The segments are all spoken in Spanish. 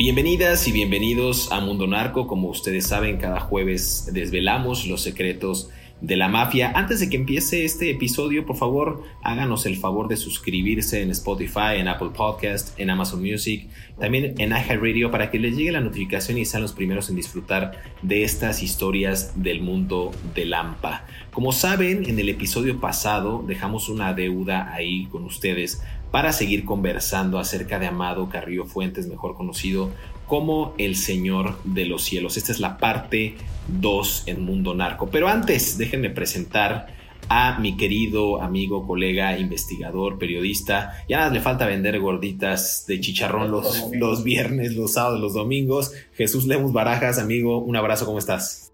Bienvenidas y bienvenidos a Mundo Narco. Como ustedes saben, cada jueves desvelamos los secretos de la mafia. Antes de que empiece este episodio, por favor, háganos el favor de suscribirse en Spotify, en Apple Podcast, en Amazon Music, también en iHeartRadio para que les llegue la notificación y sean los primeros en disfrutar de estas historias del mundo de Lampa. Como saben, en el episodio pasado dejamos una deuda ahí con ustedes para seguir conversando acerca de Amado Carrillo Fuentes, mejor conocido como el Señor de los Cielos. Esta es la parte 2 en Mundo Narco. Pero antes, déjenme presentar a mi querido amigo, colega, investigador, periodista. Ya le falta vender gorditas de chicharrón los, los viernes, los sábados, los domingos. Jesús Lemus Barajas, amigo, un abrazo, ¿cómo estás?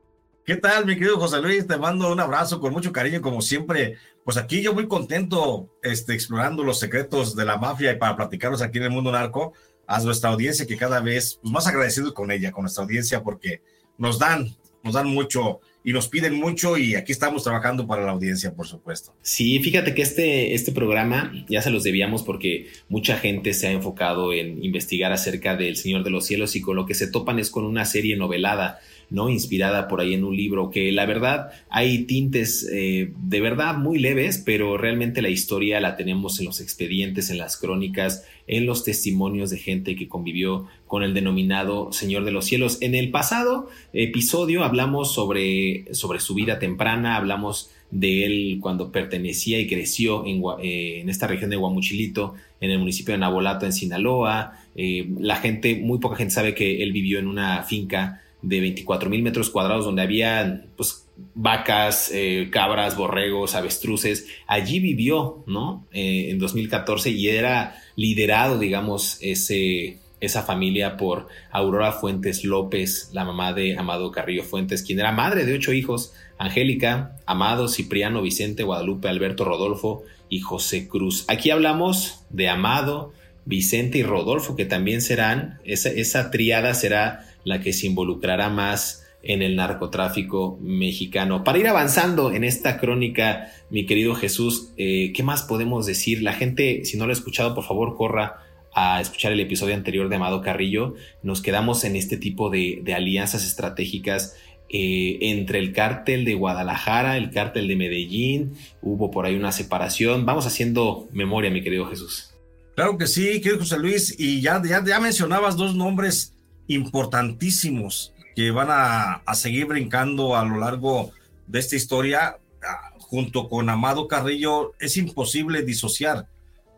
¿Qué tal, mi querido José Luis? Te mando un abrazo con mucho cariño, como siempre. Pues aquí yo muy contento este, explorando los secretos de la mafia y para platicarlos aquí en el mundo narco a nuestra audiencia que cada vez pues, más agradecido con ella, con nuestra audiencia, porque nos dan, nos dan mucho y nos piden mucho y aquí estamos trabajando para la audiencia, por supuesto. Sí, fíjate que este, este programa ya se los debíamos porque mucha gente se ha enfocado en investigar acerca del Señor de los Cielos y con lo que se topan es con una serie novelada ¿no? Inspirada por ahí en un libro que la verdad hay tintes eh, de verdad muy leves, pero realmente la historia la tenemos en los expedientes, en las crónicas, en los testimonios de gente que convivió con el denominado Señor de los Cielos. En el pasado episodio hablamos sobre, sobre su vida temprana, hablamos de él cuando pertenecía y creció en, eh, en, esta región de Guamuchilito, en el municipio de Nabolato, en Sinaloa. Eh, la gente, muy poca gente sabe que él vivió en una finca de 24 mil metros cuadrados donde había pues vacas, eh, cabras, borregos, avestruces. Allí vivió, ¿no? Eh, en 2014 y era liderado, digamos, ese, esa familia por Aurora Fuentes López, la mamá de Amado Carrillo Fuentes, quien era madre de ocho hijos, Angélica, Amado, Cipriano, Vicente, Guadalupe, Alberto, Rodolfo y José Cruz. Aquí hablamos de Amado, Vicente y Rodolfo, que también serán, esa, esa triada será la que se involucrará más en el narcotráfico mexicano. Para ir avanzando en esta crónica, mi querido Jesús, eh, ¿qué más podemos decir? La gente, si no lo ha escuchado, por favor, corra a escuchar el episodio anterior de Amado Carrillo. Nos quedamos en este tipo de, alianzas estratégicas eh, entre el cártel de Guadalajara, el cártel de Medellín. Hubo por ahí una separación. Vamos haciendo memoria, mi querido Jesús. Claro que sí, querido José Luis. Y ya, ya, ya mencionabas dos nombres importantísimos que van a, seguir brincando a lo largo de esta historia. Ah, junto con Amado Carrillo, es imposible disociar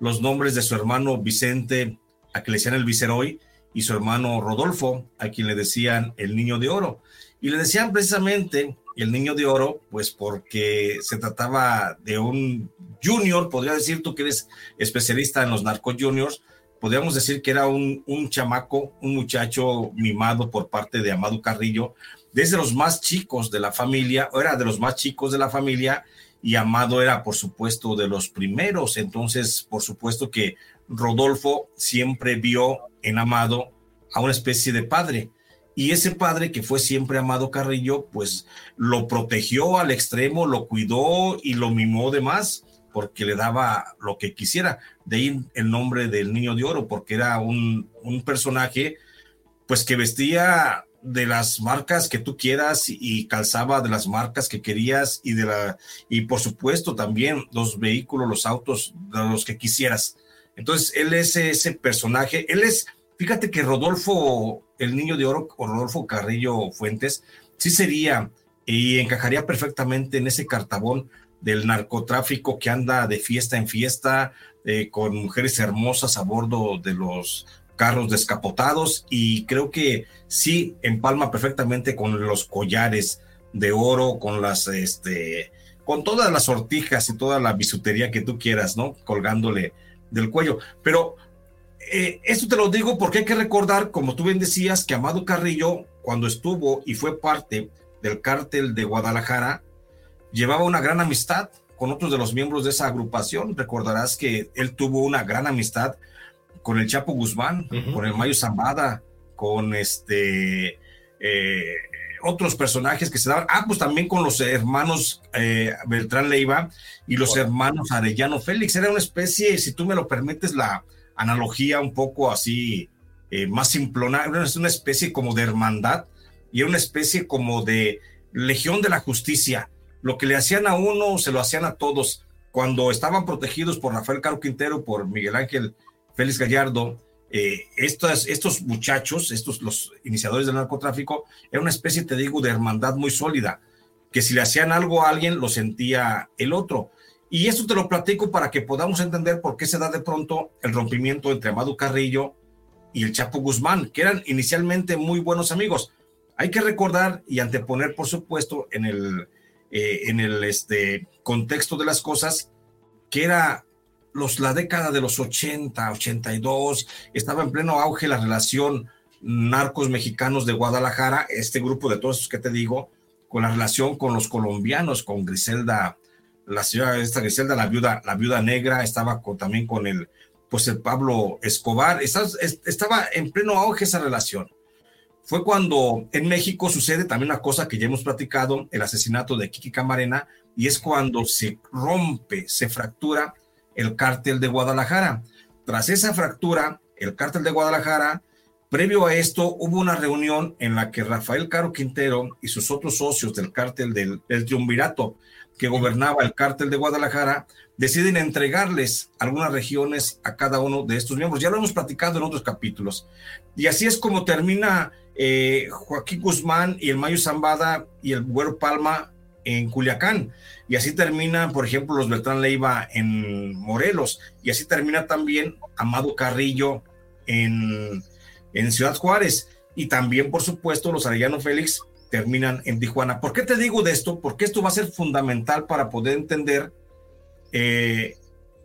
los nombres de su hermano Vicente, a quien le decían el Viceroy, y su hermano Rodolfo, a quien le decían el Niño de Oro. Y le decían precisamente el Niño de Oro, pues porque se trataba de un junior, podría decir tú que eres especialista en los narcos juniors, podríamos decir que era un, un chamaco, un muchacho mimado por parte de Amado Carrillo, desde los más chicos de la familia, era de los más chicos de la familia, y Amado era, por supuesto, de los primeros. Entonces, por supuesto que Rodolfo siempre vio en Amado a una especie de padre. Y ese padre que fue siempre Amado Carrillo, pues lo protegió al extremo, lo cuidó y lo mimó de más porque le daba lo que quisiera. De ahí el nombre del niño de oro, porque era un, un personaje pues que vestía de las marcas que tú quieras y calzaba de las marcas que querías y de la y por supuesto también los vehículos, los autos de los que quisieras. Entonces él es ese personaje, él es, fíjate que Rodolfo, el niño de oro, o Rodolfo Carrillo Fuentes, sí sería y encajaría perfectamente en ese cartabón del narcotráfico que anda de fiesta en fiesta eh, con mujeres hermosas a bordo de los carros descapotados y creo que sí empalma perfectamente con los collares de oro, con las, este, con todas las sortijas y toda la bisutería que tú quieras, ¿no? Colgándole del cuello. Pero eh, esto te lo digo porque hay que recordar, como tú bien decías, que Amado Carrillo, cuando estuvo y fue parte del cártel de Guadalajara, llevaba una gran amistad con otros de los miembros de esa agrupación. Recordarás que él tuvo una gran amistad con el Chapo Guzmán, con el Mayo Zambada, con este eh, otros personajes que se daban, ah, pues también con los hermanos eh, Beltrán Leiva y los hermanos Arellano Félix. Era una especie, si tú me lo permites, la analogía un poco así eh, más simplona, era una especie como de hermandad y era una especie como de legión de la justicia. Lo que le hacían a uno, se lo hacían a todos. Cuando estaban protegidos por Rafael Caro Quintero, por Miguel Ángel Félix Gallardo, eh, estos, estos muchachos, estos los iniciadores del narcotráfico, era una especie, te digo, de hermandad muy sólida, que si le hacían algo a alguien, lo sentía el otro. Y esto te lo platico para que podamos entender por qué se da de pronto el rompimiento entre Amado Carrillo y el Chapo Guzmán, que eran inicialmente muy buenos amigos. Hay que recordar y anteponer, por supuesto, en el, eh, en el este, contexto de las cosas, que era los, la década de los 80, 82, estaba en pleno auge la relación narcos mexicanos de Guadalajara, este grupo de todos esos que te digo, con la relación con los colombianos, con Griselda, la señora esta Griselda, la viuda, la viuda negra, estaba también con el, pues el Pablo Escobar, estaba, estaba en pleno auge esa relación. Fue cuando en México sucede también una cosa que ya hemos platicado, el asesinato de Kiki Camarena, y es cuando se rompe, se fractura el cártel de Guadalajara. Tras esa fractura, el cártel de Guadalajara, previo a esto, hubo una reunión en la que Rafael Caro Quintero y sus otros socios del cártel del, triunvirato que gobernaba el cártel de Guadalajara, deciden entregarles algunas regiones a cada uno de estos miembros. Ya lo hemos platicado en otros capítulos. Y así es como termina eh, Joaquín Guzmán y el Mayo Zambada y el Güero Palma en Culiacán. Y así termina, por ejemplo, los Beltrán Leiva en Morelos. Y así termina también Amado Carrillo en, en Ciudad Juárez. Y también, por supuesto, los Arellano Félix terminan en Tijuana. ¿Por qué te digo de esto? Porque esto va a ser fundamental para poder entender eh,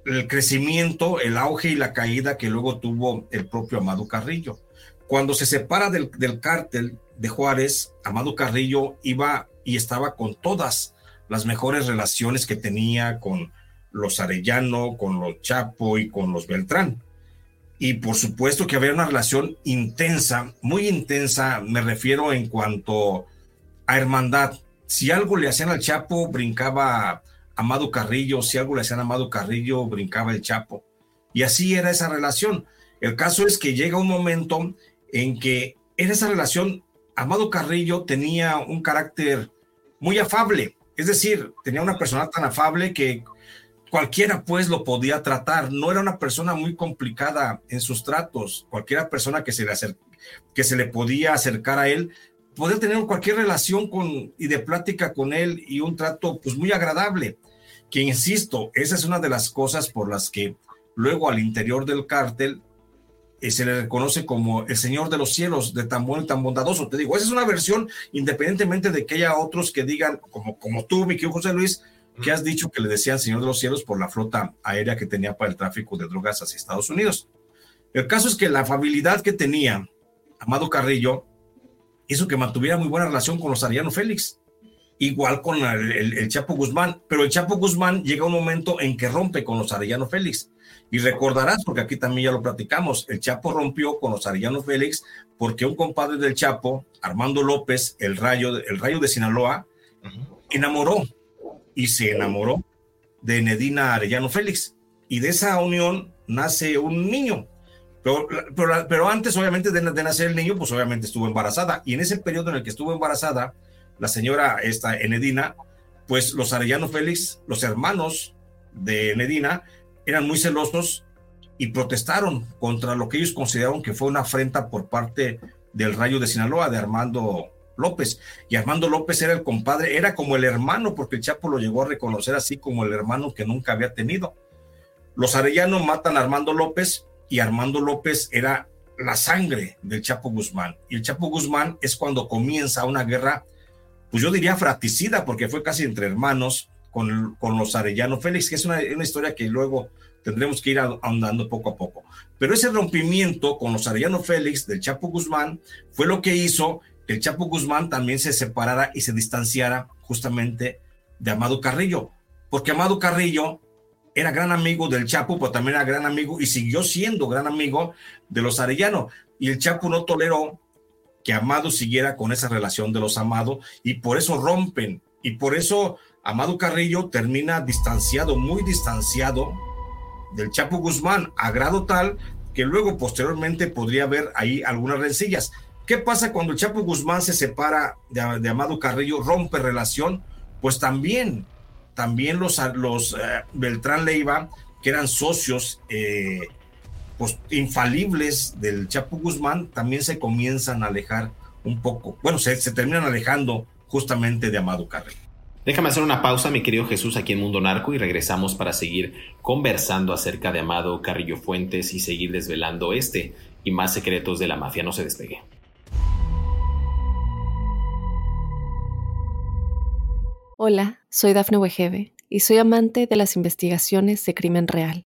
el crecimiento, el auge y la caída que luego tuvo el propio Amado Carrillo. Cuando se separa del, del cártel de Juárez, Amado Carrillo iba y estaba con todas las mejores relaciones que tenía con los Arellano, con los Chapo y con los Beltrán. Y por supuesto que había una relación intensa, muy intensa, me refiero en cuanto a hermandad. Si algo le hacían al Chapo, brincaba Amado Carrillo, si algo le hacían a Amado Carrillo, brincaba el Chapo. Y así era esa relación. El caso es que llega un momento en que en esa relación Amado Carrillo tenía un carácter muy afable, es decir, tenía una persona tan afable que cualquiera pues lo podía tratar, no era una persona muy complicada en sus tratos, cualquiera persona que se le, que se le podía acercar a él podía tener cualquier relación con y de plática con él y un trato pues muy agradable, que insisto, esa es una de las cosas por las que luego al interior del cártel se le reconoce como el Señor de los cielos, de tan bueno y tan bondadoso. Te digo, esa es una versión, independientemente de que haya otros que digan, como, como tú, mi querido José Luis, que has dicho que le decían Señor de los cielos por la flota aérea que tenía para el tráfico de drogas hacia Estados Unidos. El caso es que la afabilidad que tenía Amado Carrillo hizo que mantuviera muy buena relación con los Ariano Félix, igual con el, el, Chapo Guzmán, pero el Chapo Guzmán llega un momento en que rompe con los Arellano Félix Y recordarás, porque aquí también ya lo platicamos, el Chapo rompió con los Arellano Félix porque un compadre del Chapo, Armando López, el rayo, el rayo de Sinaloa, enamoró y se enamoró de Nedina Arellano Félix. Y de esa unión nace un niño. Pero, pero, antes, obviamente, de, de, nacer el niño, pues obviamente estuvo embarazada. Y en ese periodo en el que estuvo embarazada, la señora esta Enedina, pues los Arellano Félix, los hermanos de Enedina, eran muy celosos y protestaron contra lo que ellos consideraron que fue una afrenta por parte del Rayo de Sinaloa, de Armando López. Y Armando López era el compadre, era como el hermano, porque el Chapo lo llegó a reconocer así como el hermano que nunca había tenido. Los Arellano matan a Armando López y Armando López era la sangre del Chapo Guzmán. Y el Chapo Guzmán es cuando comienza una guerra, pues yo diría fratricida, porque fue casi entre hermanos, con, con los Arellano Félix, que es una, una, historia que luego tendremos que ir ahondando poco a poco. Pero ese rompimiento con los Arellano Félix del Chapo Guzmán fue lo que hizo que el Chapo Guzmán también se separara y se distanciara justamente de Amado Carrillo, porque Amado Carrillo era gran amigo del Chapo, pero también era gran amigo y siguió siendo gran amigo de los Arellano. Y el Chapo no toleró que Amado siguiera con esa relación de los Amado y por eso rompen. Y por eso Amado Carrillo termina distanciado, muy distanciado del Chapo Guzmán, a grado tal que luego posteriormente podría haber ahí algunas rencillas. ¿Qué pasa cuando el Chapo Guzmán se separa de, Amado Carrillo, rompe relación? Pues también, también los, eh, Beltrán Leiva, que eran socios eh, pues, infalibles del Chapo Guzmán, también se comienzan a alejar un poco. Bueno, se terminan alejando justamente de Amado Carrillo. Déjame hacer una pausa, mi querido Jesús, aquí en Mundo Narco y regresamos para seguir conversando acerca de Amado Carrillo Fuentes y seguir desvelando este y más secretos de la mafia. No se despegue. Hola, soy Dafne Wegebe y soy amante de las investigaciones de crimen real.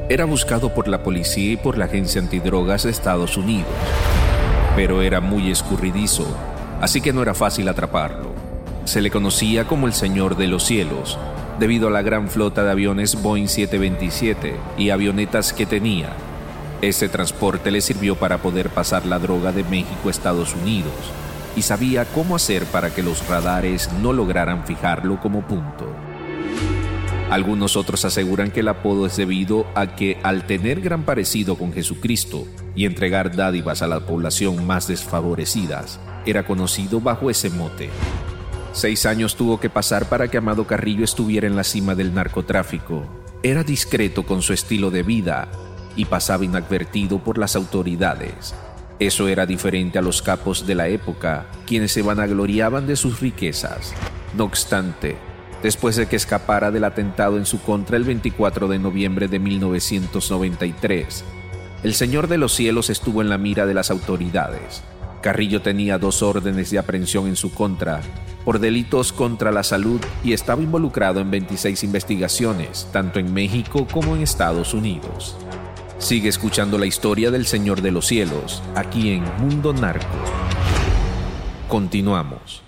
era buscado por la policía y por la Agencia Antidrogas de Estados Unidos, pero era muy escurridizo así que no era fácil atraparlo. Se le conocía como el Señor de los Cielos, debido a la gran flota de aviones Boeing 727 y avionetas que tenía. Ese transporte le sirvió para poder pasar la droga de México a Estados Unidos y sabía cómo hacer para que los radares no lograran fijarlo como punto. Algunos otros aseguran que el apodo es debido a que al tener gran parecido con Jesucristo y entregar dádivas a la población más desfavorecidas, era conocido bajo ese mote. Seis años tuvo que pasar para que Amado Carrillo estuviera en la cima del narcotráfico. Era discreto con su estilo de vida y pasaba inadvertido por las autoridades. Eso era diferente a los capos de la época, quienes se vanagloriaban de sus riquezas. No obstante, después de que escapara del atentado en su contra el 24 de noviembre de 1993. El Señor de los Cielos estuvo en la mira de las autoridades. Carrillo tenía dos órdenes de aprehensión en su contra por delitos contra la salud y estaba involucrado en 26 investigaciones, tanto en México como en Estados Unidos. Sigue escuchando la historia del Señor de los Cielos, aquí en Mundo Narco. Continuamos.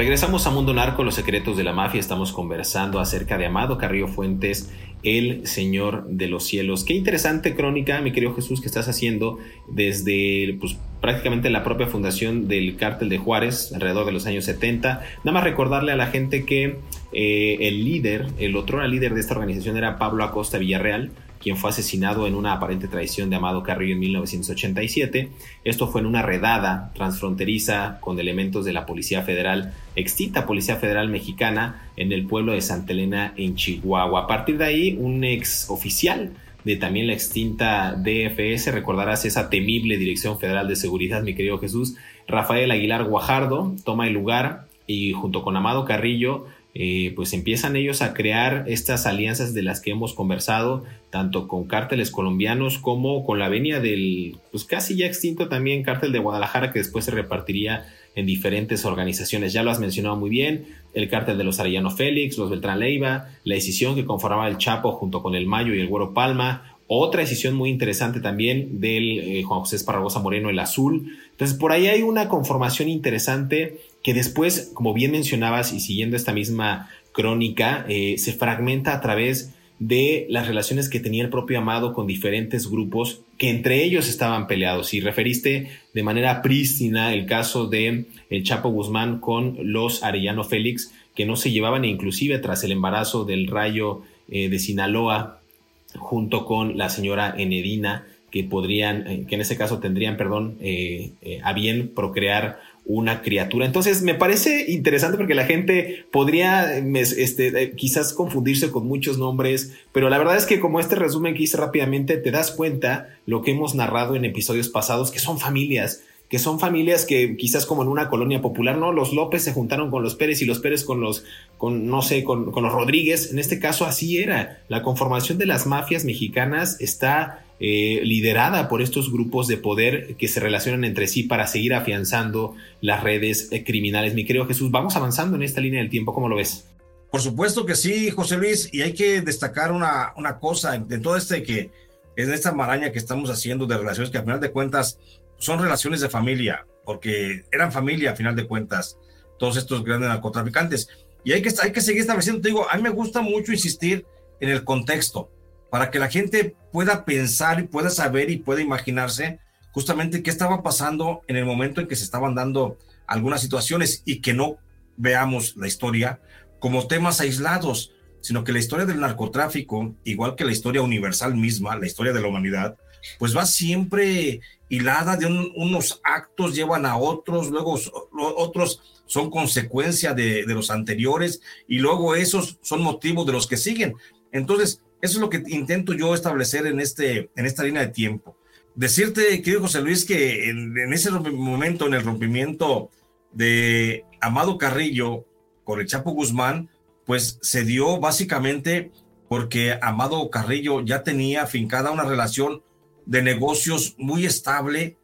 Regresamos a Mundo Narco, los secretos de la mafia. Estamos conversando acerca de Amado Carrillo Fuentes, el Señor de los Cielos. Qué interesante crónica, mi querido Jesús, que estás haciendo desde pues, prácticamente la propia fundación del cártel de Juárez, alrededor de los años 70. Nada más recordarle a la gente que eh, el líder, el otro líder de esta organización era Pablo Acosta Villarreal quien fue asesinado en una aparente traición de Amado Carrillo en 1987. Esto fue en una redada transfronteriza con elementos de la Policía Federal, extinta Policía Federal Mexicana, en el pueblo de Santa Elena, en Chihuahua. A partir de ahí, un ex oficial de también la extinta DFS, recordarás esa temible Dirección Federal de Seguridad, mi querido Jesús, Rafael Aguilar Guajardo, toma el lugar y junto con Amado Carrillo eh, pues empiezan ellos a crear estas alianzas de las que hemos conversado, tanto con cárteles colombianos como con la venia del, pues casi ya extinto también cártel de Guadalajara, que después se repartiría en diferentes organizaciones. Ya lo has mencionado muy bien, el cártel de los Arellano Félix, los Beltrán Leiva, la decisión que conformaba el Chapo junto con el Mayo y el Güero Palma, otra decisión muy interesante también del eh, Juan José Esparragosa Moreno, el Azul. Entonces, por ahí hay una conformación interesante que después, como bien mencionabas y siguiendo esta misma crónica, eh, se fragmenta a través de las relaciones que tenía el propio Amado con diferentes grupos que entre ellos estaban peleados. Y referiste de manera prístina el caso de el Chapo Guzmán con los Arellano Félix, que no se llevaban inclusive tras el embarazo del rayo eh, de Sinaloa junto con la señora Enedina, que podrían, eh, que en ese caso tendrían, perdón, a bien procrear una criatura. Entonces me parece interesante porque la gente podría este, eh, quizás confundirse con muchos nombres, pero la verdad es que como este resumen que hice rápidamente, te das cuenta lo que hemos narrado en episodios pasados, que son familias, que son familias que quizás como en una colonia popular, ¿no? Los López se juntaron con los Pérez y los Pérez con los, con, no sé, con, con los Rodríguez. En este caso así era. La conformación de las mafias mexicanas está eh, liderada por estos grupos de poder que se relacionan entre sí para seguir afianzando las redes eh, criminales. Mi querido Jesús, vamos avanzando en esta línea del tiempo, ¿cómo lo ves? Por supuesto que sí, José Luis, y hay que destacar una, una cosa de todo este que en esta maraña que estamos haciendo de relaciones que a final de cuentas son relaciones de familia, porque eran familia a final de cuentas, todos estos grandes narcotraficantes. Y hay que, hay que seguir estableciendo, te digo, a mí me gusta mucho insistir en el contexto para que la gente pueda pensar y pueda saber y pueda imaginarse justamente qué estaba pasando en el momento en que se estaban dando algunas situaciones y que no veamos la historia como temas aislados, sino que la historia del narcotráfico, igual que la historia universal misma, la historia de la humanidad, pues va siempre hilada de unos actos llevan a otros, luego otros son consecuencia de, los anteriores y luego esos son motivos de los que siguen. Entonces, eso es lo que intento yo establecer en, este, en esta línea de tiempo. Decirte, querido José Luis, que en, ese momento, en el rompimiento de Amado Carrillo con el Chapo Guzmán, pues se dio básicamente porque Amado Carrillo ya tenía fincada una relación de negocios muy estable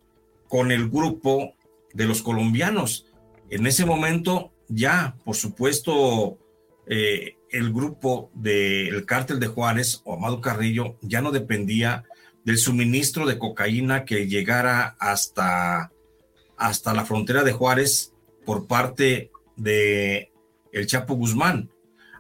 con el grupo de los colombianos. En ese momento ya, por supuesto, eh, el grupo del cártel de Juárez o Amado Carrillo ya no dependía del suministro de cocaína que llegara hasta, hasta la frontera de Juárez por parte de el Chapo Guzmán.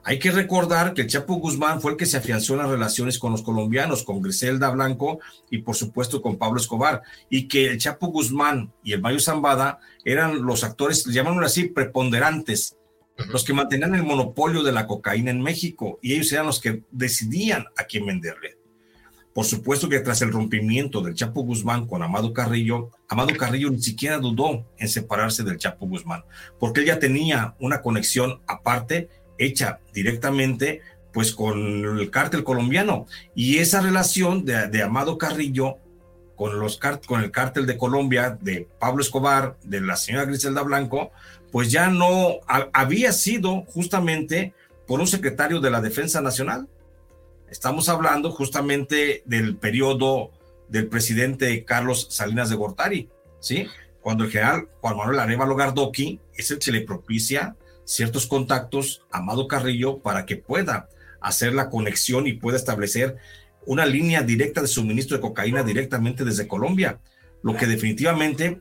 Hay que recordar que el Chapo Guzmán fue el que se afianzó en las relaciones con los colombianos, con Griselda Blanco y por supuesto con Pablo Escobar, y que el Chapo Guzmán y el Mayo Zambada eran los actores, llaman así, preponderantes los que mantenían el monopolio de la cocaína en México y ellos eran los que decidían a quién venderle. Por supuesto que tras el rompimiento del Chapo Guzmán con Amado Carrillo, Amado Carrillo ni siquiera dudó en separarse del Chapo Guzmán, porque él ya tenía una conexión aparte, hecha directamente, pues con el cártel colombiano. Y esa relación de, Amado Carrillo con, los, con el cártel de Colombia, de Pablo Escobar, de la señora Griselda Blanco, pues ya no había sido justamente por un secretario de la Defensa Nacional. Estamos hablando justamente del periodo del presidente Carlos Salinas de Gortari, ¿sí? Cuando el general Juan Manuel Arevalo Gardoqui es el que le propicia ciertos contactos a Amado Carrillo para que pueda hacer la conexión y pueda establecer una línea directa de suministro de cocaína directamente desde Colombia, lo que definitivamente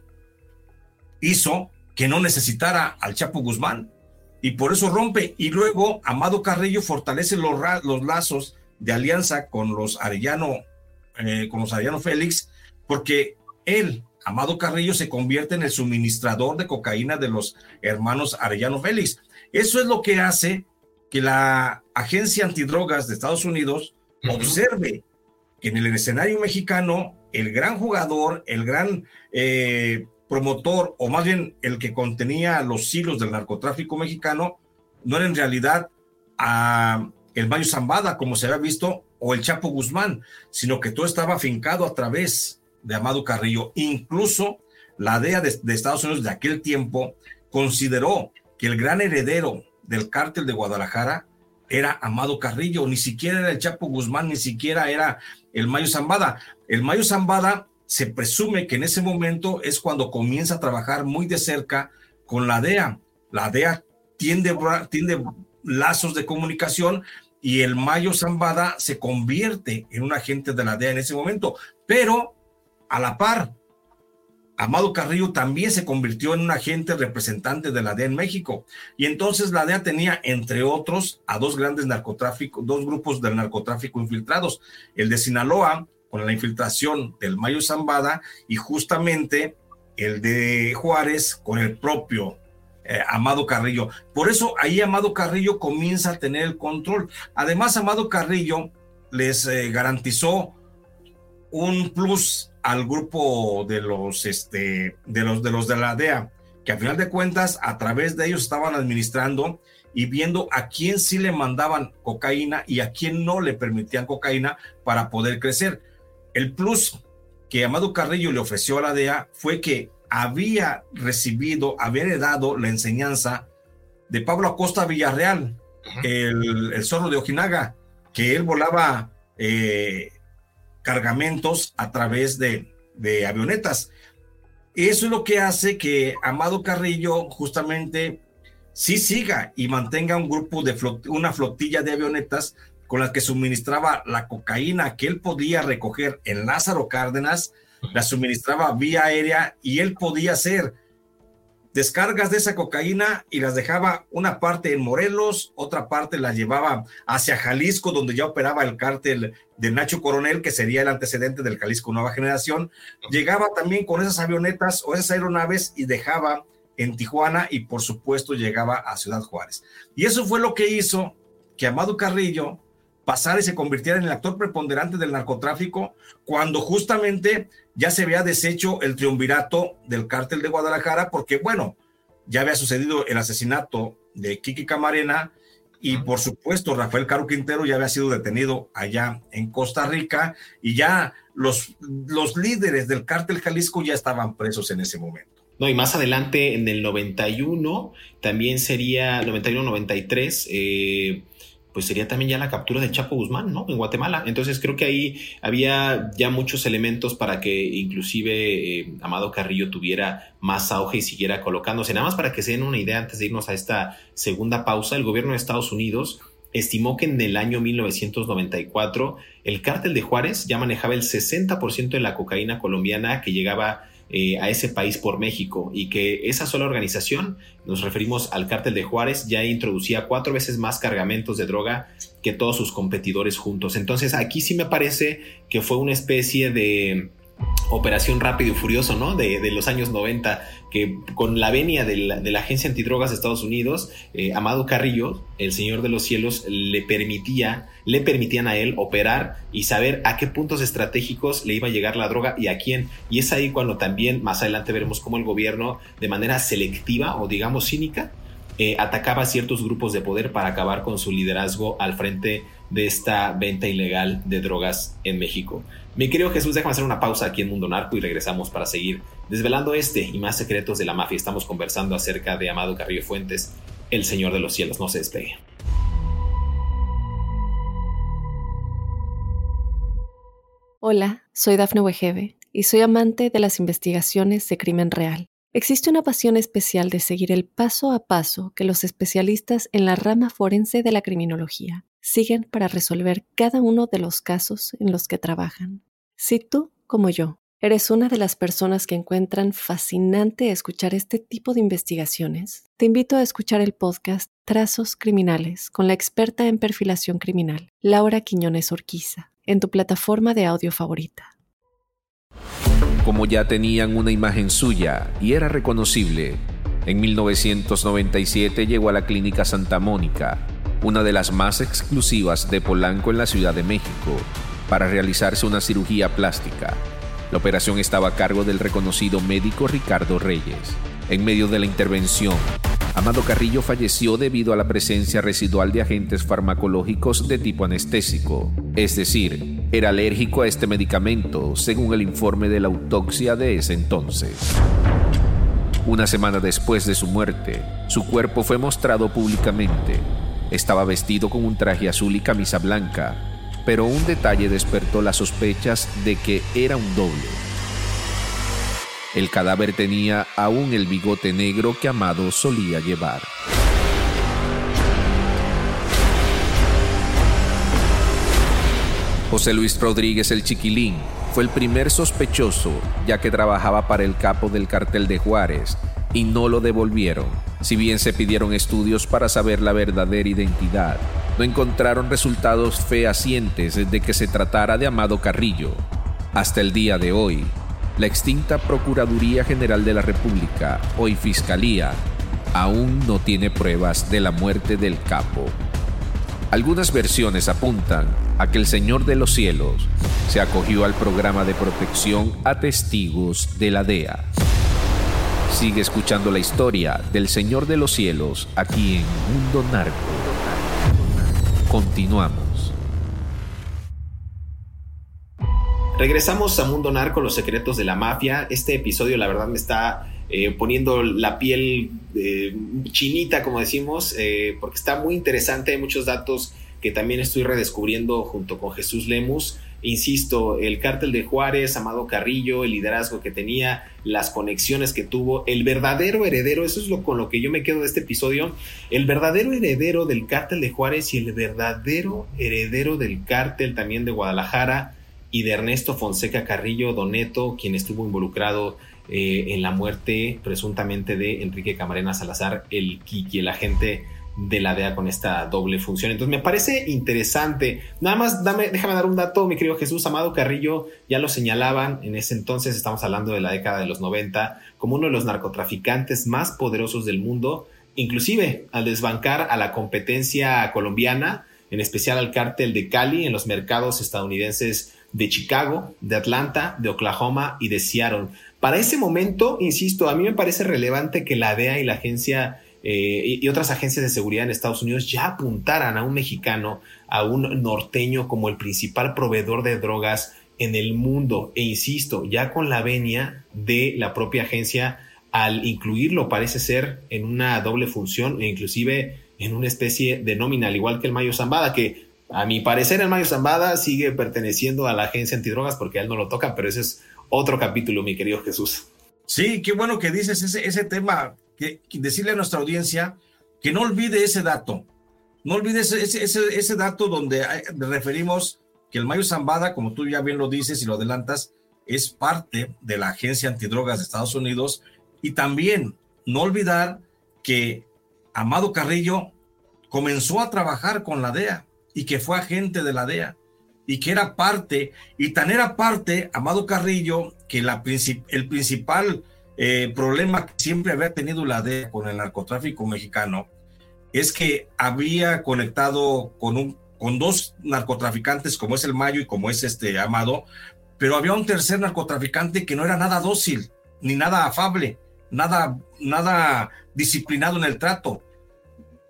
hizo que no necesitara al Chapo Guzmán y por eso rompe. Y luego Amado Carrillo fortalece los, los lazos de alianza con los Arellano, eh, con los Arellano Félix, porque él, Amado Carrillo, se convierte en el suministrador de cocaína de los hermanos Arellano Félix. Eso es lo que hace que la Agencia Antidrogas de Estados Unidos observe que en el escenario mexicano el gran jugador, el gran eh, promotor, o más bien el que contenía los hilos del narcotráfico mexicano, no era en realidad a el Mayo Zambada, como se había visto, o el Chapo Guzmán, sino que todo estaba afincado a través de Amado Carrillo. Incluso la DEA de, Estados Unidos de aquel tiempo consideró que el gran heredero del cártel de Guadalajara era Amado Carrillo, ni siquiera era el Chapo Guzmán, ni siquiera era el Mayo Zambada. El Mayo Zambada se presume que en ese momento es cuando comienza a trabajar muy de cerca con la DEA. La DEA tiende, tiende lazos de comunicación y el Mayo Zambada se convierte en un agente de la DEA en ese momento, pero a la par, Amado Carrillo también se convirtió en un agente representante de la DEA en México. Y entonces la DEA tenía, entre otros, a dos grandes narcotráficos, dos grupos del narcotráfico infiltrados, el de Sinaloa, con la infiltración del Mayo Zambada, y justamente el de Juárez con el propio eh, Amado Carrillo. Por eso ahí Amado Carrillo comienza a tener el control. Además, Amado Carrillo les eh, garantizó un plus al grupo de los, este, de los, de los de la DEA, que a final de cuentas a través de ellos estaban administrando y viendo a quién sí le mandaban cocaína y a quién no le permitían cocaína para poder crecer. El plus que Amado Carrillo le ofreció a la DEA fue que había recibido, había heredado la enseñanza de Pablo Acosta Villarreal, el, zorro de Ojinaga, que él volaba eh, cargamentos a través de, avionetas. Eso es lo que hace que Amado Carrillo justamente sí siga y mantenga un grupo de una flotilla de avionetas con las que suministraba la cocaína que él podía recoger en Lázaro Cárdenas la suministraba vía aérea y él podía hacer descargas de esa cocaína y las dejaba una parte en Morelos, otra parte la llevaba hacia Jalisco, donde ya operaba el cártel de Nacho Coronel, que sería el antecedente del Jalisco Nueva Generación. Llegaba también con esas avionetas o esas aeronaves y dejaba en Tijuana y por supuesto llegaba a Ciudad Juárez. Y eso fue lo que hizo que Amado Carrillo pasara y se convirtiera en el actor preponderante del narcotráfico cuando justamente ya se había deshecho el triunvirato del cártel de Guadalajara, porque bueno, ya había sucedido el asesinato de Kiki Camarena y por supuesto Rafael Caro Quintero ya había sido detenido allá en Costa Rica y ya los, los líderes del cártel Jalisco ya estaban presos en ese momento. No, y más adelante en el 91, también sería 91-93, eh, pues sería también ya la captura de Chapo Guzmán, ¿no? En Guatemala. Entonces creo que ahí había ya muchos elementos para que inclusive eh, Amado Carrillo tuviera más auge y siguiera colocándose. Nada más para que se den una idea antes de irnos a esta segunda pausa, el gobierno de Estados Unidos estimó que en el año 1994 el cártel de Juárez ya manejaba el 60% de la cocaína colombiana que llegaba eh, a ese país por México y que esa sola organización, nos referimos al cártel de Juárez, ya introducía cuatro veces más cargamentos de droga que todos sus competidores juntos. Entonces aquí sí me parece que fue una especie de Operación Rápido y Furioso, ¿no? De, los años 90, que con la venia de la, Agencia Antidrogas de Estados Unidos, eh, Amado Carrillo, el Señor de los Cielos, le permitía, le permitían a él operar y saber a qué puntos estratégicos le iba a llegar la droga y a quién. Y es ahí cuando también más adelante veremos cómo el gobierno, de manera selectiva o digamos cínica, eh, atacaba a ciertos grupos de poder para acabar con su liderazgo al frente de esta venta ilegal de drogas en México. Mi querido Jesús, déjame hacer una pausa aquí en Mundo Narco y regresamos para seguir desvelando este y más secretos de la mafia. Estamos conversando acerca de Amado Carrillo Fuentes, el Señor de los Cielos. No se despegue. Hola, soy Dafne Wegebe y soy amante de las investigaciones de crimen real. Existe una pasión especial de seguir el paso a paso que los especialistas en la rama forense de la criminología siguen para resolver cada uno de los casos en los que trabajan. Si tú, como yo, eres una de las personas que encuentran fascinante escuchar este tipo de investigaciones, te invito a escuchar el podcast Trazos Criminales con la experta en perfilación criminal, Laura Quiñones Orquiza, en tu plataforma de audio favorita. Como ya tenían una imagen suya y era reconocible, en 1997 llegó a la Clínica Santa Mónica una de las más exclusivas de Polanco en la Ciudad de México, para realizarse una cirugía plástica. La operación estaba a cargo del reconocido médico Ricardo Reyes. En medio de la intervención, Amado Carrillo falleció debido a la presencia residual de agentes farmacológicos de tipo anestésico, es decir, era alérgico a este medicamento, según el informe de la autopsia de ese entonces. Una semana después de su muerte, su cuerpo fue mostrado públicamente. Estaba vestido con un traje azul y camisa blanca, pero un detalle despertó las sospechas de que era un doble. El cadáver tenía aún el bigote negro que Amado solía llevar. José Luis Rodríguez el Chiquilín fue el primer sospechoso, ya que trabajaba para el capo del cartel de Juárez, y no lo devolvieron. Si bien se pidieron estudios para saber la verdadera identidad, no encontraron resultados fehacientes de que se tratara de Amado Carrillo. Hasta el día de hoy, la extinta Procuraduría General de la República, hoy Fiscalía, aún no tiene pruebas de la muerte del capo. Algunas versiones apuntan a que el Señor de los Cielos se acogió al programa de protección a testigos de la DEA. Sigue escuchando la historia del Señor de los Cielos aquí en Mundo Narco. Continuamos. Regresamos a Mundo Narco, los secretos de la mafia. Este episodio la verdad me está eh, poniendo la piel eh, chinita, como decimos, eh, porque está muy interesante, hay muchos datos que también estoy redescubriendo junto con Jesús Lemus. Insisto, el cártel de Juárez, Amado Carrillo, el liderazgo que tenía, las conexiones que tuvo, el verdadero heredero, eso es lo con lo que yo me quedo de este episodio, el verdadero heredero del cártel de Juárez y el verdadero heredero del cártel también de Guadalajara y de Ernesto Fonseca Carrillo Doneto, quien estuvo involucrado eh, en la muerte presuntamente de Enrique Camarena Salazar, el Kiki, el agente de la DEA con esta doble función. Entonces me parece interesante. Nada más dame, déjame dar un dato, mi querido Jesús Amado Carrillo, ya lo señalaban en ese entonces, estamos hablando de la década de los 90, como uno de los narcotraficantes más poderosos del mundo, inclusive al desbancar a la competencia colombiana, en especial al cártel de Cali en los mercados estadounidenses de Chicago, de Atlanta, de Oklahoma y de Seattle. Para ese momento, insisto, a mí me parece relevante que la DEA y la agencia eh, y, otras agencias de seguridad en Estados Unidos ya apuntaran a un mexicano, a un norteño como el principal proveedor de drogas en el mundo. E insisto, ya con la venia de la propia agencia, al incluirlo parece ser en una doble función e inclusive en una especie de nómina, al igual que el Mayo Zambada, que a mi parecer el Mayo Zambada sigue perteneciendo a la agencia antidrogas porque a él no lo toca, pero ese es otro capítulo, mi querido Jesús. Sí, qué bueno que dices ese, ese tema, que, decirle a nuestra audiencia que no olvide ese dato, no olvide ese, ese, ese dato donde referimos que el Mayo Zambada, como tú ya bien lo dices y lo adelantas, es parte de la Agencia Antidrogas de Estados Unidos. Y también no olvidar que Amado Carrillo comenzó a trabajar con la DEA y que fue agente de la DEA y que era parte, y tan era parte, Amado Carrillo, que la el principal eh, problema que siempre había tenido la DEA con el narcotráfico mexicano es que había conectado con, un, con dos narcotraficantes, como es el Mayo y como es este Amado, pero había un tercer narcotraficante que no era nada dócil, ni nada afable, nada, nada disciplinado en el trato.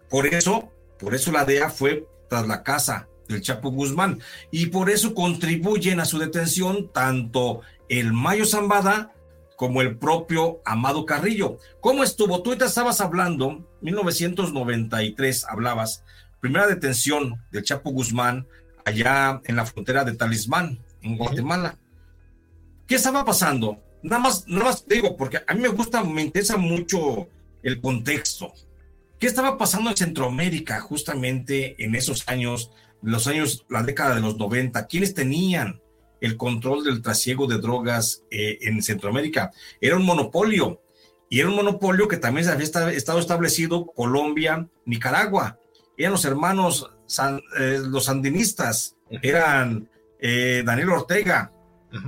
Por eso, por eso la DEA fue tras la casa del Chapo Guzmán. Y por eso contribuyen a su detención tanto el Mayo Zambada como el propio Amado Carrillo. ¿Cómo estuvo? Tú te estabas hablando, 1993 hablabas, primera detención del Chapo Guzmán allá en la frontera de Talismán, en Guatemala. ¿Qué estaba pasando? Nada más, nada más digo, porque a mí me gusta, me interesa mucho el contexto. ¿Qué estaba pasando en Centroamérica justamente en esos años los años, la década de los 90, ¿quiénes tenían el control del trasiego de drogas eh, en Centroamérica? Era un monopolio. Y era un monopolio que también había estado establecido Colombia, Nicaragua. Eran los hermanos, eh, los sandinistas, eran eh, Daniel Ortega,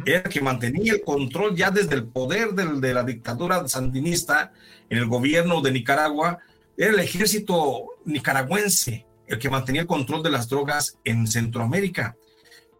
era el que mantenía el control ya desde el poder de la dictadura sandinista en el gobierno de Nicaragua, era el ejército nicaragüense el que mantenía el control de las drogas en Centroamérica.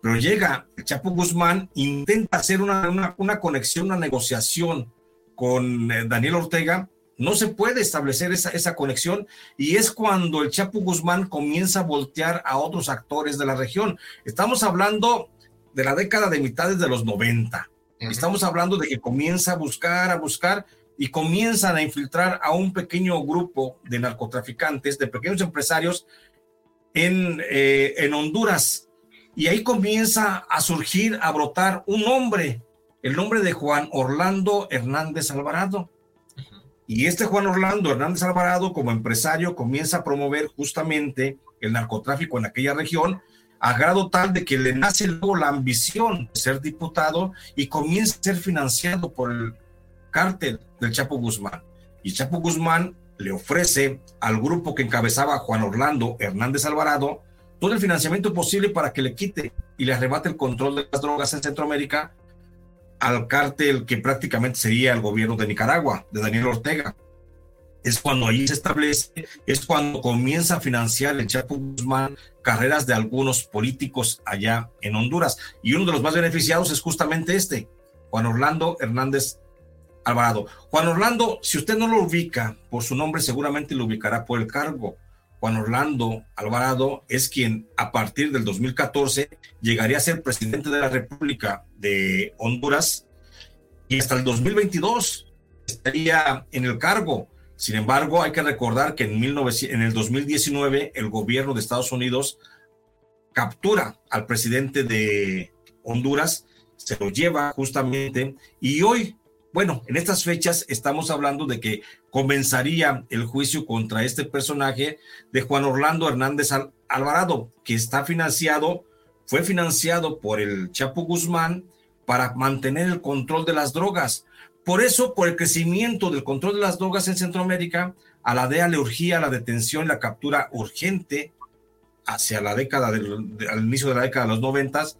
Pero llega el Chapo Guzmán, intenta hacer una, una, conexión, una negociación con eh, Daniel Ortega, no se puede establecer esa, esa conexión y es cuando el Chapo Guzmán comienza a voltear a otros actores de la región. Estamos hablando de la década de mitades de los 90. Estamos hablando de que comienza a buscar, a buscar, y comienzan a infiltrar a un pequeño grupo de narcotraficantes, de pequeños empresarios en, eh, en Honduras. Y ahí comienza a surgir, a brotar un nombre, el nombre de Juan Orlando Hernández Alvarado. Y este Juan Orlando Hernández Alvarado, como empresario, comienza a promover justamente el narcotráfico en aquella región, a grado tal de que le nace luego la ambición de ser diputado y comienza a ser financiado por el cártel del Chapo Guzmán. Y Chapo Guzmán le ofrece al grupo que encabezaba Juan Orlando Hernández Alvarado todo el financiamiento posible para que le quite y le arrebate el control de las drogas en Centroamérica al cártel que prácticamente sería el gobierno de Nicaragua, de Daniel Ortega. Es cuando ahí se establece, es cuando comienza a financiar el Chapo Guzmán carreras de algunos políticos allá en Honduras. Y uno de los más beneficiados es justamente este, Juan Orlando Hernández Alvarado. Juan Orlando, si usted no lo ubica por su nombre, seguramente lo ubicará por el cargo. Juan Orlando Alvarado es quien a partir del 2014 llegaría a ser presidente de la República de Honduras y hasta el 2022 estaría en el cargo. Sin embargo, hay que recordar que en, en el 2019 el gobierno de Estados Unidos captura al presidente de Honduras, se lo lleva justamente y hoy bueno, en estas fechas estamos hablando de que comenzaría el juicio contra este personaje de Juan Orlando Hernández Alvarado, que está financiado, fue financiado por el Chapo Guzmán para mantener el control de las drogas. Por eso, por el crecimiento del control de las drogas en Centroamérica, a la DEA le urgía la detención y la captura urgente hacia la década del, al inicio de la década de los noventas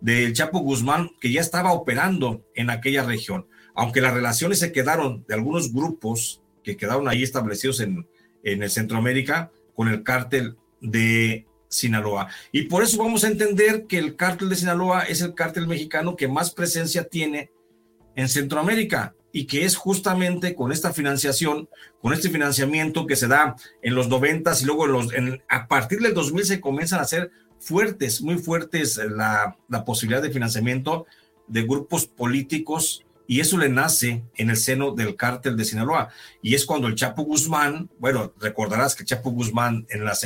del Chapo Guzmán, que ya estaba operando en aquella región aunque las relaciones se quedaron de algunos grupos que quedaron ahí establecidos en, en el Centroamérica con el cártel de Sinaloa. Y por eso vamos a entender que el cártel de Sinaloa es el cártel mexicano que más presencia tiene en Centroamérica y que es justamente con esta financiación, con este financiamiento que se da en los noventas y luego los, a partir del 2000 se comienzan a hacer fuertes, muy fuertes la, la posibilidad de financiamiento de grupos políticos y eso le nace en el seno del cártel de Sinaloa. Y es cuando el Chapo Guzmán, bueno, recordarás que Chapo Guzmán en la,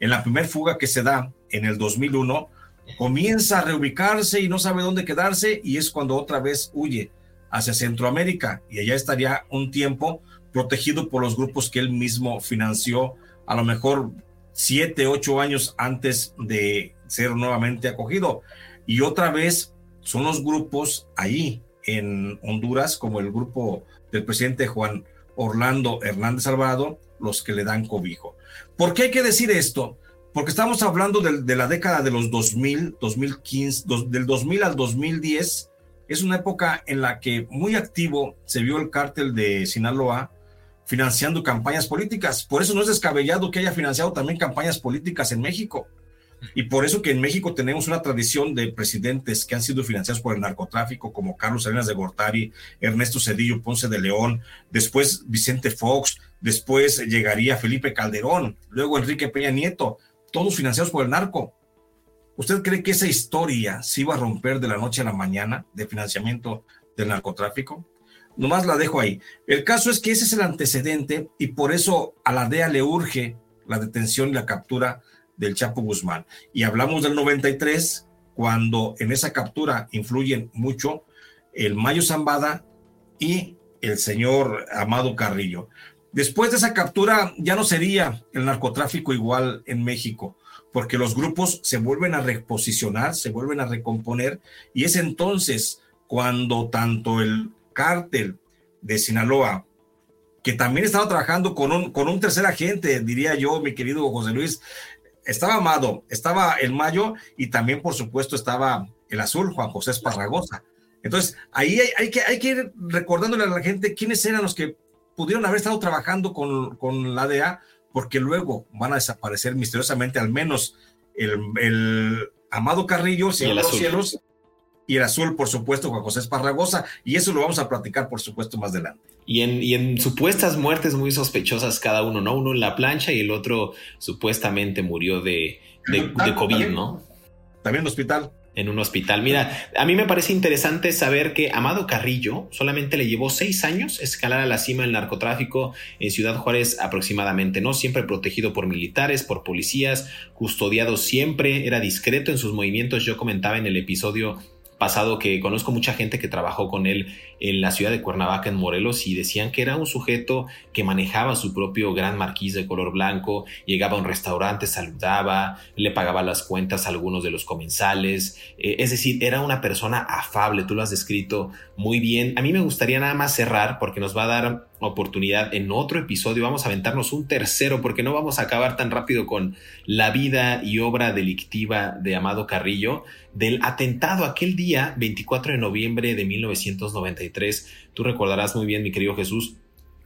en primera fuga que se da en el 2001, comienza a reubicarse y no sabe dónde quedarse y es cuando otra vez huye hacia Centroamérica y allá estaría un tiempo protegido por los grupos que él mismo financió, a lo mejor siete, ocho años antes de ser nuevamente acogido. Y otra vez son los grupos ahí en Honduras, como el grupo del presidente Juan Orlando Hernández Alvarado, los que le dan cobijo. ¿Por qué hay que decir esto? Porque estamos hablando de, la década de los 2000, 2015, del 2000 al 2010. Es una época en la que muy activo se vio el cártel de Sinaloa financiando campañas políticas. Por eso no es descabellado que haya financiado también campañas políticas en México. Y por eso que en México tenemos una tradición de presidentes que han sido financiados por el narcotráfico, como Carlos Salinas de Gortari, Ernesto Cedillo Ponce de León, después Vicente Fox, después llegaría Felipe Calderón, luego Enrique Peña Nieto, todos financiados por el narco. ¿Usted cree que esa historia se iba a romper de la noche a la mañana de financiamiento del narcotráfico? Nomás la dejo ahí. El caso es que ese es el antecedente y por eso a la DEA le urge la detención y la captura del Chapo Guzmán. Y hablamos del 93, cuando en esa captura influyen mucho el Mayo Zambada y el señor Amado Carrillo. Después de esa captura ya no sería el narcotráfico igual en México, porque los grupos se vuelven a reposicionar, se vuelven a recomponer, y es entonces cuando tanto el cártel de Sinaloa, que también estaba trabajando con un, con un tercer agente, diría yo, mi querido José Luis, estaba Amado, estaba el Mayo y también, por supuesto, estaba el Azul, Juan José Esparragosa. Entonces, ahí hay, que, hay que ir recordándole a la gente quiénes eran los que pudieron haber estado trabajando con, con la DEA, porque luego van a desaparecer misteriosamente, al menos el, Amado Carrillo, Señor los Cielos, y el azul, por supuesto, Juan José Esparragosa, y eso lo vamos a platicar, por supuesto, más adelante. Y en, y en supuestas muertes muy sospechosas cada uno, ¿no? Uno en la plancha y el otro supuestamente murió de, de, COVID, ¿no? También en el hospital. en un hospital. Mira, a mí me parece interesante saber que Amado Carrillo solamente le llevó seis años escalar a la cima del narcotráfico en Ciudad Juárez aproximadamente, ¿no? Siempre protegido por militares, por policías, custodiado siempre, era discreto en sus movimientos. Yo comentaba en el episodio pasado que conozco mucha gente que trabajó con él en la ciudad de Cuernavaca, en Morelos, y decían que era un sujeto que manejaba su propio gran marquís de color blanco, llegaba a un restaurante, saludaba, le pagaba las cuentas a algunos de los comensales, eh, es decir, era una persona afable, tú lo has descrito muy bien. A mí me gustaría nada más cerrar porque nos va a dar oportunidad en otro episodio, vamos a aventarnos un tercero porque no vamos a acabar tan rápido con la vida y obra delictiva de Amado Carrillo, del atentado aquel día, 24 de noviembre de 1993. Tú recordarás muy bien, mi querido Jesús,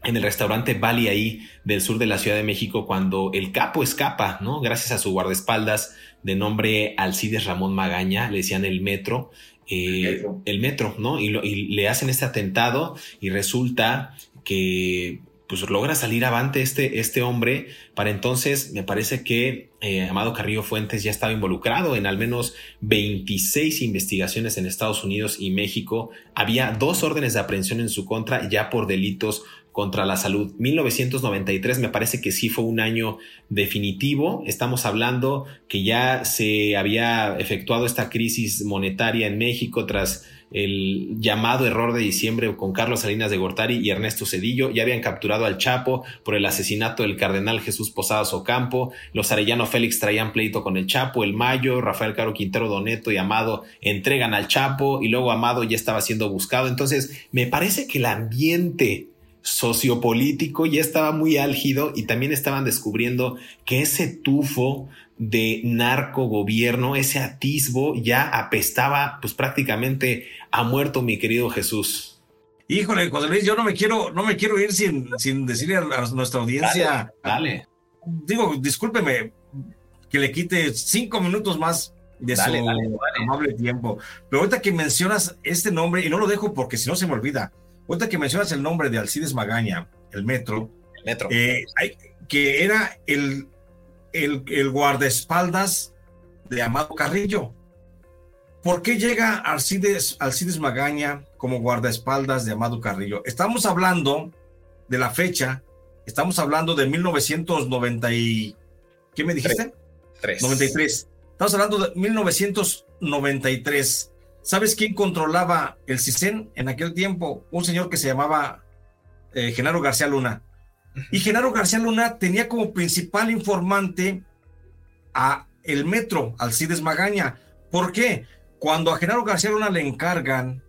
en el restaurante Bali ahí del sur de la Ciudad de México cuando el capo escapa, ¿no? Gracias a su guardaespaldas de nombre Alcides Ramón Magaña, le decían el metro, eh, el, metro. ¿no? Y, y, le hacen este atentado y resulta que pues logra salir avante este, este hombre. Para entonces me parece que eh, Amado Carrillo Fuentes ya estaba involucrado en al menos 26 investigaciones en Estados Unidos y México. Había dos órdenes de aprehensión en su contra ya por delitos contra la salud. 1993 me parece que sí fue un año definitivo. Estamos hablando que ya se había efectuado esta crisis monetaria en México tras el llamado error de diciembre con Carlos Salinas de Gortari y Ernesto Cedillo. Ya habían capturado al Chapo por el asesinato del cardenal Jesús Posadas Ocampo. Los Arellano Félix traían pleito con el Chapo. El Mayo, Rafael Caro Quintero Doneto y Amado entregan al Chapo y luego Amado ya estaba siendo buscado. Entonces, me parece que el ambiente sociopolítico ya estaba muy álgido y también estaban descubriendo que ese tufo de narco gobierno, ese atisbo ya apestaba pues prácticamente a muerto mi querido Jesús. Híjole, José Luis, yo no me quiero, no me quiero ir sin, sin decirle a nuestra audiencia. Dale, Digo, discúlpeme que le quite cinco minutos más de su amable tiempo. Pero ahorita que mencionas este nombre, y no lo dejo porque si no se me olvida, ahorita que mencionas el nombre de Alcides Magaña, el metro, el metro. Eh, que era el el, guardaespaldas de Amado Carrillo. ¿Por qué llega Alcides, Alcides Magaña como guardaespaldas de Amado Carrillo? Estamos hablando de la fecha, estamos hablando de 1990 y... ¿Qué me dijiste? 93. Estamos hablando de 1993. ¿Sabes quién controlaba el CISEN en aquel tiempo? Un señor que se llamaba eh, Genaro García Luna. Y Genaro García Luna tenía como principal informante a el metro, Alcides Magaña. ¿Por qué? Cuando a Genaro García Luna le encargan,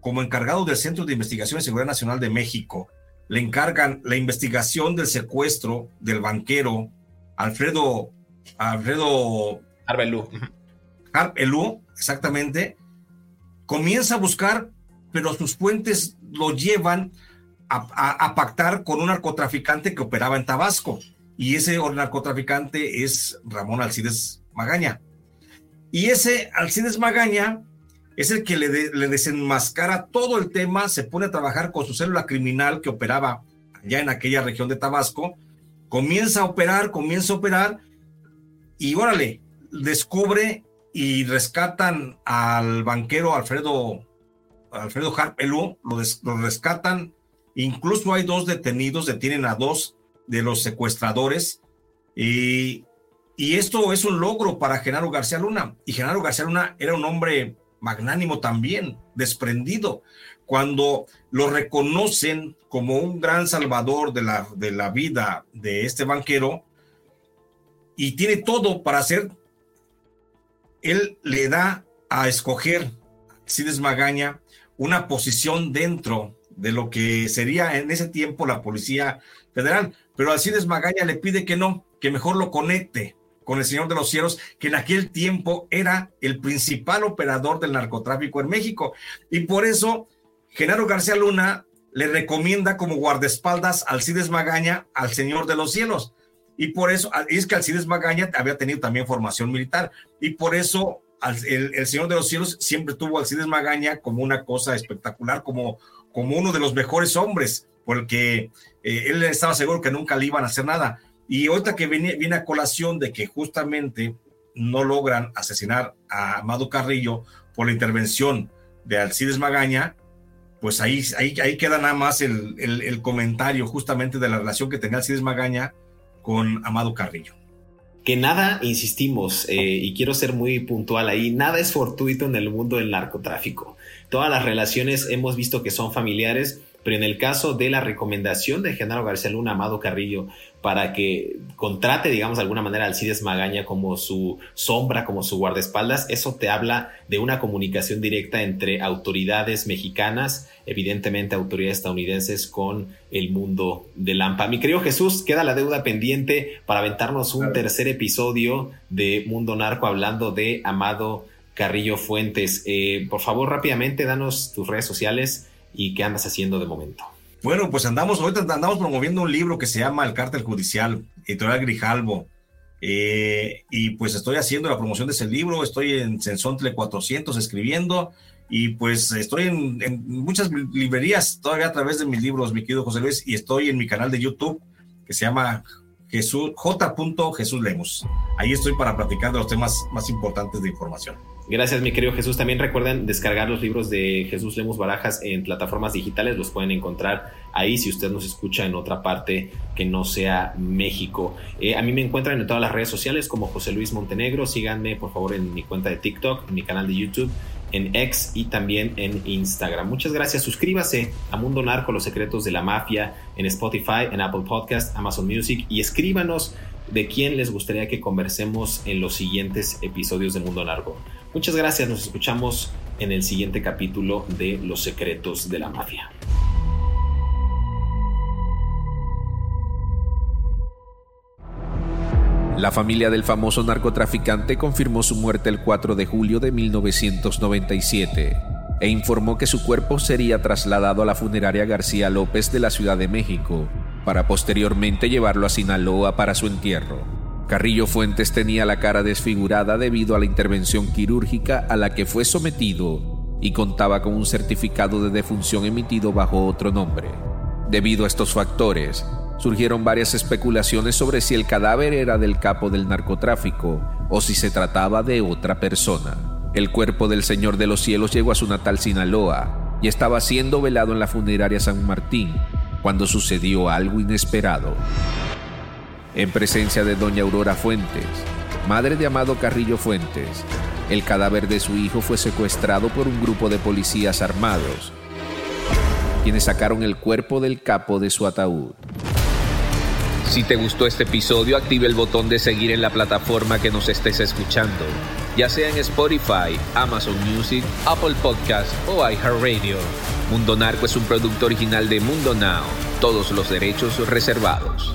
como encargado del Centro de Investigación y Seguridad Nacional de México, le encargan la investigación del secuestro del banquero Alfredo Alfredo Arbelú. Arbelú, exactamente. Comienza a buscar, pero sus fuentes lo llevan a, pactar con un narcotraficante que operaba en Tabasco. Y ese narcotraficante es Ramón Alcides Magaña. Y ese Alcides Magaña es el que le, le, desenmascara todo el tema, se pone a trabajar con su célula criminal que operaba allá en aquella región de Tabasco, comienza a operar, comienza a operar, y órale, descubre y rescatan al banquero Alfredo, Alfredo Harpelú, lo, lo rescatan Incluso hay dos detenidos, detienen a dos de los secuestradores. Y, y esto es un logro para Genaro García Luna. Y Genaro García Luna era un hombre magnánimo también, desprendido. Cuando lo reconocen como un gran salvador de la, de la vida de este banquero y tiene todo para hacer, él le da a escoger, Cides Magaña, una posición dentro de lo que sería en ese tiempo la Policía Federal. Pero Alcides Magaña le pide que no, que mejor lo conecte con el Señor de los Cielos, que en aquel tiempo era el principal operador del narcotráfico en México. Y por eso Genaro García Luna le recomienda como guardaespaldas a Alcides Magaña al Señor de los Cielos. Y por eso, es que Alcides Magaña había tenido también formación militar. Y por eso el, Señor de los Cielos siempre tuvo a Alcides Magaña como una cosa espectacular, como como uno de los mejores hombres, porque eh, él estaba seguro que nunca le iban a hacer nada. Y ahorita que viene, viene a colación de que justamente no logran asesinar a Amado Carrillo por la intervención de Alcides Magaña, pues ahí, ahí, ahí queda nada más el, el, comentario justamente de la relación que tenía Alcides Magaña con Amado Carrillo. Que nada, insistimos, eh, y quiero ser muy puntual ahí, nada es fortuito en el mundo del narcotráfico. Todas las relaciones hemos visto que son familiares, pero en el caso de la recomendación de Genaro García Luna, Amado Carrillo, para que contrate, digamos, de alguna manera al Alcides Magaña como su sombra, como su guardaespaldas, eso te habla de una comunicación directa entre autoridades mexicanas, evidentemente autoridades estadounidenses, con el mundo del AMPA. Mi querido Jesús, queda la deuda pendiente para aventarnos un tercer episodio de Mundo Narco hablando de Amado Carrillo Fuentes. Eh, por favor, rápidamente, danos tus redes sociales y qué andas haciendo de momento. Bueno, pues andamos, ahorita andamos promoviendo un libro que se llama El Cártel Judicial, editorial Grijalvo. Eh, y pues estoy haciendo la promoción de ese libro, estoy en Sensontle 400 escribiendo y pues estoy en, muchas librerías todavía a través de mis libros, mi querido José Luis, y estoy en mi canal de YouTube que se llama Jesús, J. Jesús Lemos. Ahí estoy para platicar de los temas más importantes de información. Gracias, mi querido Jesús. También recuerden descargar los libros de Jesús Lemus Barajas en plataformas digitales. Los pueden encontrar ahí si usted nos escucha en otra parte que no sea México. Eh, a mí me encuentran en todas las redes sociales como José Luis Montenegro. Síganme, por favor, en mi cuenta de TikTok, en mi canal de YouTube, en X y también en Instagram. Muchas gracias. Suscríbase a Mundo Narco, los secretos de la mafia en Spotify, en Apple Podcast, Amazon Music y escríbanos de quién les gustaría que conversemos en los siguientes episodios de Mundo Narco. Muchas gracias, nos escuchamos en el siguiente capítulo de Los secretos de la mafia. La familia del famoso narcotraficante confirmó su muerte el 4 de julio de 1997 e informó que su cuerpo sería trasladado a la funeraria García López de la Ciudad de México para posteriormente llevarlo a Sinaloa para su entierro. Carrillo Fuentes tenía la cara desfigurada debido a la intervención quirúrgica a la que fue sometido y contaba con un certificado de defunción emitido bajo otro nombre. Debido a estos factores, surgieron varias especulaciones sobre si el cadáver era del capo del narcotráfico o si se trataba de otra persona. El cuerpo del Señor de los Cielos llegó a su natal Sinaloa y estaba siendo velado en la funeraria San Martín cuando sucedió algo inesperado en presencia de doña Aurora Fuentes, madre de Amado Carrillo Fuentes. El cadáver de su hijo fue secuestrado por un grupo de policías armados, quienes sacaron el cuerpo del capo de su ataúd. Si te gustó este episodio, active el botón de seguir en la plataforma que nos estés escuchando, ya sea en Spotify, Amazon Music, Apple Podcast o iHeartRadio. Mundo Narco es un producto original de Mundo Now, todos los derechos reservados.